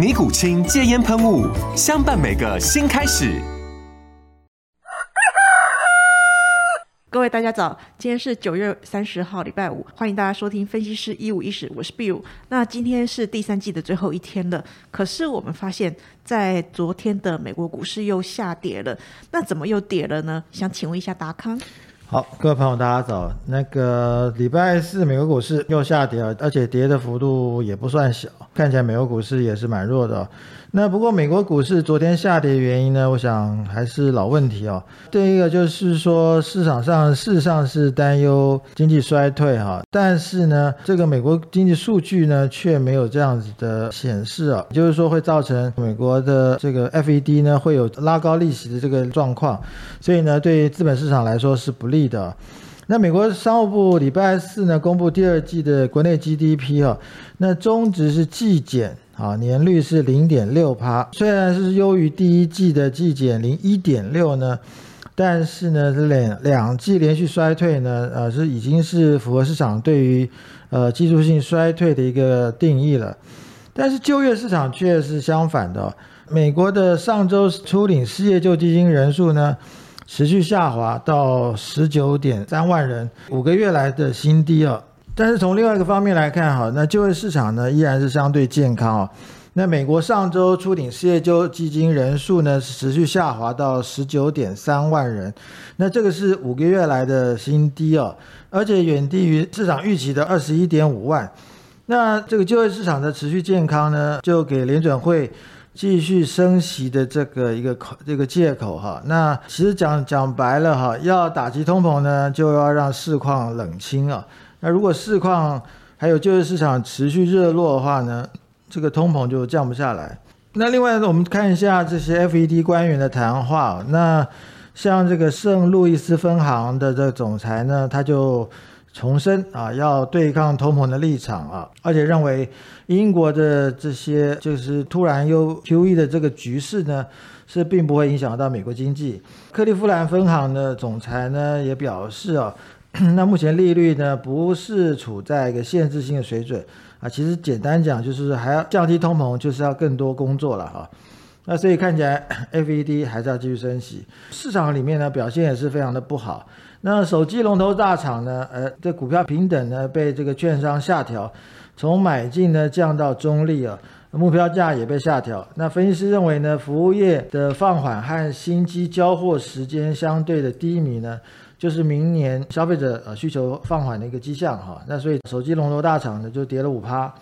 尼古清戒烟喷雾，相伴每个新开始。各位大家早，今天是九月三十号，礼拜五，欢迎大家收听分析师一五一十，我是 Bill。那今天是第三季的最后一天了，可是我们发现，在昨天的美国股市又下跌了，那怎么又跌了呢？想请问一下达康。好，各位朋友，大家早。那个礼拜四，美国股市又下跌了，而且跌的幅度也不算小，看起来美国股市也是蛮弱的。那不过美国股市昨天下跌原因呢？我想还是老问题哦。第一个就是说市场上事实上是担忧经济衰退哈，但是呢，这个美国经济数据呢却没有这样子的显示啊，就是说会造成美国的这个 FED 呢会有拉高利息的这个状况，所以呢，对于资本市场来说是不利的。那美国商务部礼拜四呢公布第二季的国内 GDP 哈，那中值是季减。啊，年率是零点六帕，虽然是优于第一季的季减零一点六呢，但是呢，这两两季连续衰退呢，呃，是已经是符合市场对于呃技术性衰退的一个定义了。但是就业市场却是相反的，美国的上周初领失业救济金人数呢，持续下滑到十九点三万人，五个月来的新低哦。但是从另外一个方面来看，哈，那就业市场呢依然是相对健康啊。那美国上周初领失业救济金人数呢持续下滑到十九点三万人，那这个是五个月来的新低哦，而且远低于市场预期的二十一点五万。那这个就业市场的持续健康呢，就给联准会继续升息的这个一个口这个借口哈。那其实讲讲白了哈，要打击通膨呢，就要让市况冷清啊。那如果市况还有就业市场持续热络的话呢，这个通膨就降不下来。那另外呢，我们看一下这些 FED 官员的谈话。那像这个圣路易斯分行的这总裁呢，他就重申啊，要对抗通膨的立场啊，而且认为英国的这些就是突然又 QE 的这个局势呢，是并不会影响到美国经济。克利夫兰分行的总裁呢也表示啊。那目前利率呢不是处在一个限制性的水准啊，其实简单讲就是还要降低通膨，就是要更多工作了哈。那所以看起来 FED 还是要继续升息，市场里面呢表现也是非常的不好。那手机龙头大厂呢，呃，这股票平等呢被这个券商下调，从买进呢降到中立啊，目标价也被下调。那分析师认为呢，服务业的放缓和新机交货时间相对的低迷呢。就是明年消费者呃需求放缓的一个迹象哈，那所以手机龙头大厂呢就跌了五趴，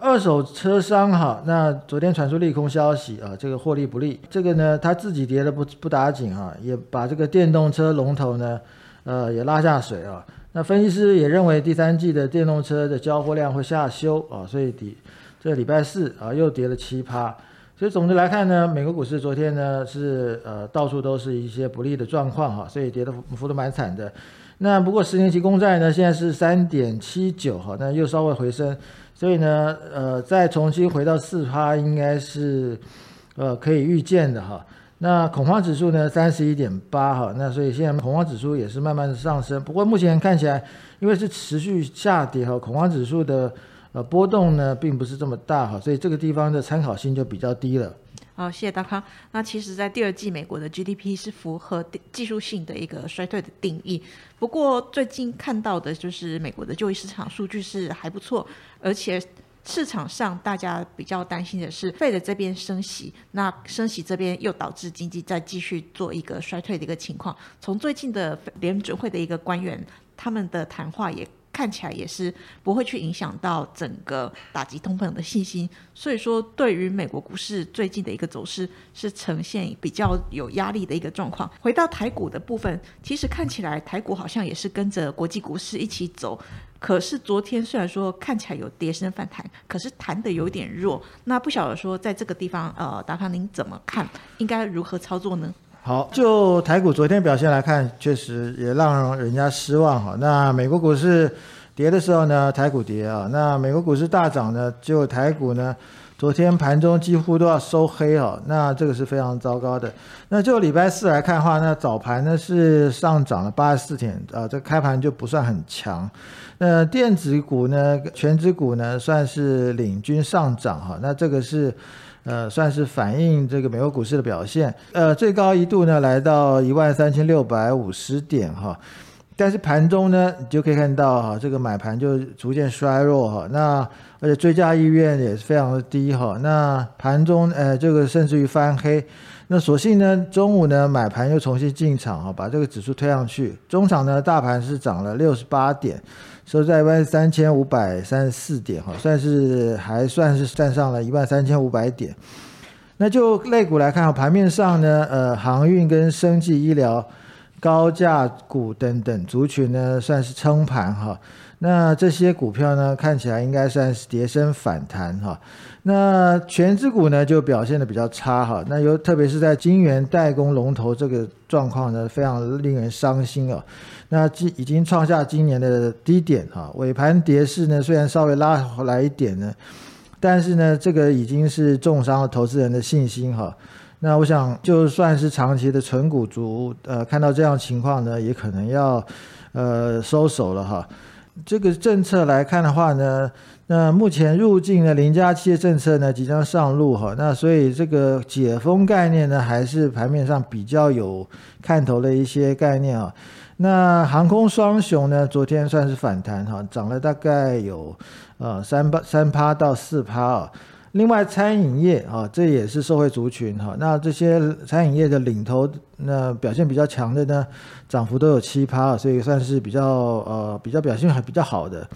二手车商哈，那昨天传出利空消息啊，这个获利不利，这个呢他自己跌的不不打紧哈，也把这个电动车龙头呢呃也拉下水啊，那分析师也认为第三季的电动车的交货量会下修啊，所以底这礼拜四啊又跌了七趴。所以总的来看呢，美国股市昨天呢是呃到处都是一些不利的状况哈，所以跌的幅度蛮惨的。那不过十年期公债呢现在是三点七九哈，那又稍微回升，所以呢呃再重新回到四趴应该是呃可以预见的哈。那恐慌指数呢三十一点八哈，那所以现在恐慌指数也是慢慢的上升。不过目前看起来，因为是持续下跌哈，恐慌指数的。呃，波动呢并不是这么大哈，所以这个地方的参考性就比较低了。好，谢谢大康。那其实，在第二季美国的 GDP 是符合技术性的一个衰退的定义。不过，最近看到的就是美国的就业市场数据是还不错，而且市场上大家比较担心的是，费的这边升息，那升息这边又导致经济再继续做一个衰退的一个情况。从最近的联准会的一个官员他们的谈话也。看起来也是不会去影响到整个打击通膨的信心，所以说对于美国股市最近的一个走势是呈现比较有压力的一个状况。回到台股的部分，其实看起来台股好像也是跟着国际股市一起走，可是昨天虽然说看起来有跌升反弹，可是弹的有点弱。那不晓得说在这个地方，呃，达康您怎么看？应该如何操作呢？好，就台股昨天表现来看，确实也让人家失望哈。那美国股市跌的时候呢，台股跌啊；那美国股市大涨呢，就台股呢，昨天盘中几乎都要收黑哦。那这个是非常糟糕的。那就礼拜四来看的话，那早盘呢是上涨了八十四点啊，这开盘就不算很强。那电子股呢，全指股呢算是领军上涨哈。那这个是。呃，算是反映这个美国股市的表现。呃，最高一度呢来到一万三千六百五十点哈，但是盘中呢，你就可以看到哈，这个买盘就逐渐衰弱哈。那而且追加意愿也是非常的低哈。那盘中呃，这个甚至于翻黑。那所幸呢，中午呢买盘又重新进场哈，把这个指数推上去。中场呢，大盘是涨了六十八点。收在一万三千五百三十四点，哈，算是还算是站上了一万三千五百点。那就类股来看，盘面上呢，呃，航运跟生技医疗、高价股等等族群呢，算是撑盘哈。那这些股票呢，看起来应该算是跌升反弹哈。那全资股呢，就表现的比较差哈。那尤特别是在晶圆代工龙头这个状况呢，非常令人伤心哦。那今已经创下今年的低点哈，尾盘跌势呢虽然稍微拉回来一点呢，但是呢这个已经是重伤了投资人的信心哈。那我想就算是长期的纯股族，呃看到这样情况呢，也可能要呃收手了哈。这个政策来看的话呢，那目前入境的零加七的政策呢即将上路哈，那所以这个解封概念呢还是盘面上比较有看头的一些概念啊。那航空双雄呢？昨天算是反弹哈，涨了大概有呃三八三趴到四趴啊。另外餐饮业啊，这也是社会族群哈。那这些餐饮业的领头，那表现比较强的呢，涨幅都有七趴，所以算是比较呃比较表现还比较好的。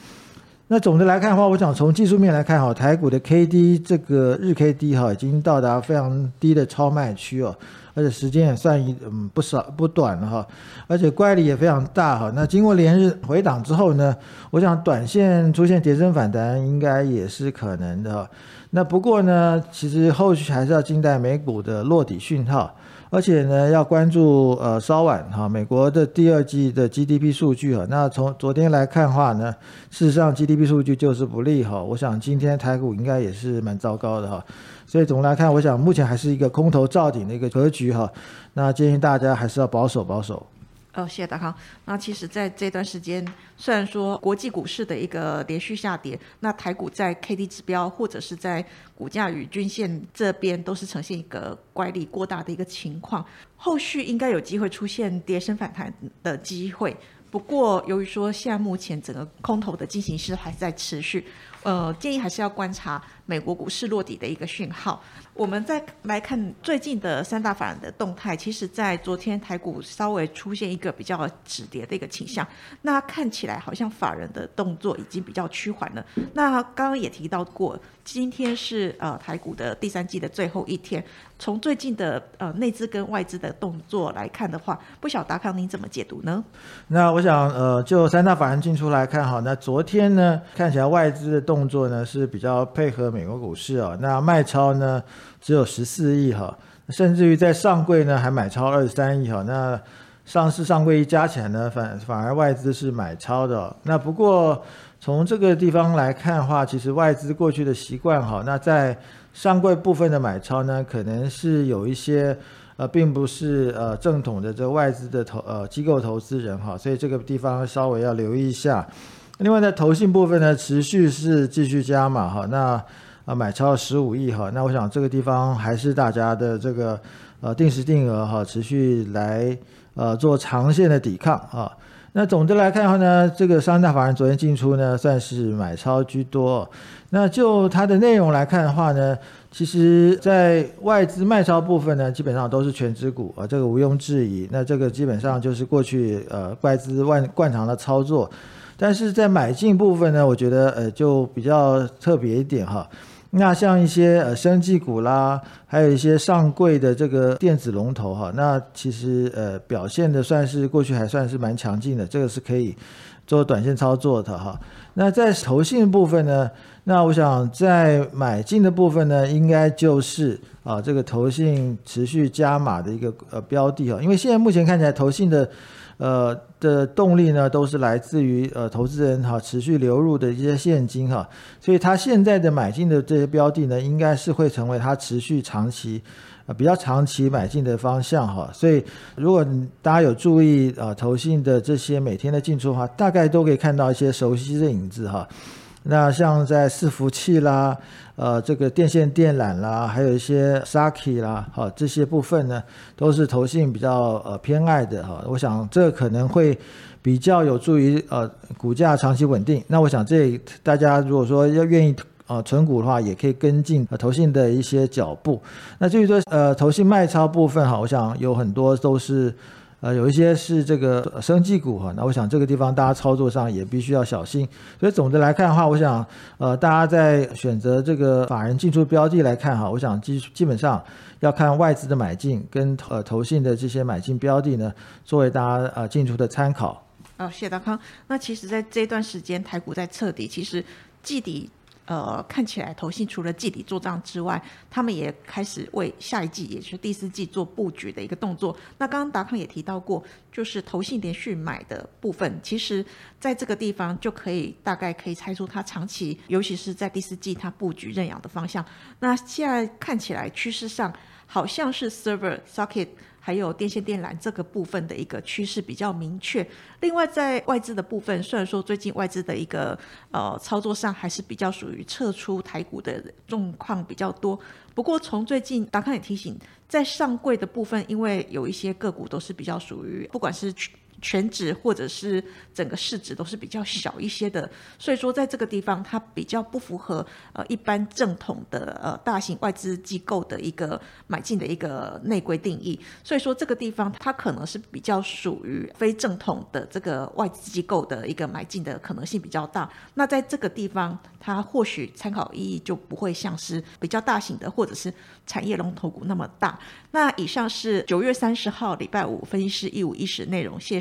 那总的来看的话，我想从技术面来看哈，台股的 K D 这个日 K D 哈，已经到达非常低的超卖区哦。而且时间也算一嗯不少不短了哈，而且乖离也非常大哈。那经过连日回档之后呢，我想短线出现跌升反弹应该也是可能的。那不过呢，其实后续还是要静待美股的落底讯号，而且呢要关注呃稍晚哈美国的第二季的 GDP 数据哈。那从昨天来看的话呢，事实上 GDP 数据就是不利哈。我想今天台股应该也是蛮糟糕的哈。所以总的来看，我想目前还是一个空头造顶的一个格局哈。那建议大家还是要保守保守。哦，谢谢大康。那其实，在这段时间，虽然说国际股市的一个连续下跌，那台股在 K D 指标或者是在股价与均线这边都是呈现一个乖离过大的一个情况，后续应该有机会出现跌升反弹的机会。不过，由于说现在目前整个空头的进行式还在持续，呃，建议还是要观察美国股市落底的一个讯号。我们再来看最近的三大法人的动态，其实，在昨天台股稍微出现一个比较止跌的一个倾向，那看起来好像法人的动作已经比较趋缓了。那刚刚也提到过，今天是呃台股的第三季的最后一天，从最近的呃内资跟外资的动作来看的话，不晓达康您怎么解读呢？那我想呃就三大法人进出来看哈，那昨天呢看起来外资的动作呢是比较配合美国股市啊，那卖超呢？只有十四亿哈，甚至于在上柜呢还买超二十三亿哈，那上市上柜一加起来呢，反反而外资是买超的。那不过从这个地方来看的话，其实外资过去的习惯哈，那在上柜部分的买超呢，可能是有一些呃，并不是呃正统的这外资的投呃机构投资人哈，所以这个地方稍微要留意一下。另外在投信部分呢，持续是继续加码哈，那。啊，买超十五亿哈，那我想这个地方还是大家的这个呃定时定额哈，持续来呃做长线的抵抗啊。那总的来看的话呢，这个三大法人昨天进出呢，算是买超居多。那就它的内容来看的话呢，其实在外资卖超部分呢，基本上都是全指股啊，这个毋庸置疑。那这个基本上就是过去呃外资惯惯常的操作。但是在买进部分呢，我觉得呃就比较特别一点哈。那像一些呃生技股啦，还有一些上柜的这个电子龙头哈，那其实呃表现的算是过去还算是蛮强劲的，这个是可以做短线操作的哈。那在投信部分呢，那我想在买进的部分呢，应该就是啊这个投信持续加码的一个呃标的哈，因为现在目前看起来投信的。呃的动力呢，都是来自于呃投资人哈持续流入的一些现金哈，所以他现在的买进的这些标的呢，应该是会成为他持续长期啊比较长期买进的方向哈。所以如果大家有注意啊投信的这些每天的进出的话，大概都可以看到一些熟悉的影子哈。那像在伺服器啦。呃，这个电线电缆啦，还有一些 Saki 啦，哈，这些部分呢，都是投信比较呃偏爱的哈。我想这可能会比较有助于呃股价长期稳定。那我想这大家如果说要愿意呃存股的话，也可以跟进呃投信的一些脚步。那至于说呃投信卖超部分哈，我想有很多都是。呃，有一些是这个生技股哈，那我想这个地方大家操作上也必须要小心。所以总的来看的话，我想呃，大家在选择这个法人进出标的来看哈，我想基基本上要看外资的买进跟呃投信的这些买进标的呢，作为大家呃进出的参考。哦，谢大康。那其实在这段时间台股在彻底，其实季底。呃，看起来投信除了季底做账之外，他们也开始为下一季，也就是第四季做布局的一个动作。那刚刚达康也提到过，就是投信连续买的部分，其实在这个地方就可以大概可以猜出它长期，尤其是在第四季它布局认养的方向。那现在看起来趋势上好像是 server socket。还有电线电缆这个部分的一个趋势比较明确。另外，在外资的部分，虽然说最近外资的一个呃操作上还是比较属于撤出台股的状况比较多，不过从最近达康也提醒，在上柜的部分，因为有一些个股都是比较属于不管是。全值或者是整个市值都是比较小一些的，所以说在这个地方它比较不符合呃一般正统的呃大型外资机构的一个买进的一个内规定义，所以说这个地方它可能是比较属于非正统的这个外资机构的一个买进的可能性比较大。那在这个地方，它或许参考意义就不会像是比较大型的或者是产业龙头股那么大。那以上是九月三十号礼拜五分析师一五一十内容，谢谢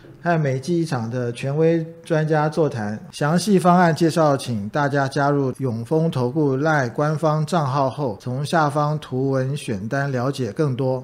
和美记忆厂的权威专家座谈，详细方案介绍，请大家加入永丰投顾赖官方账号后，从下方图文选单了解更多。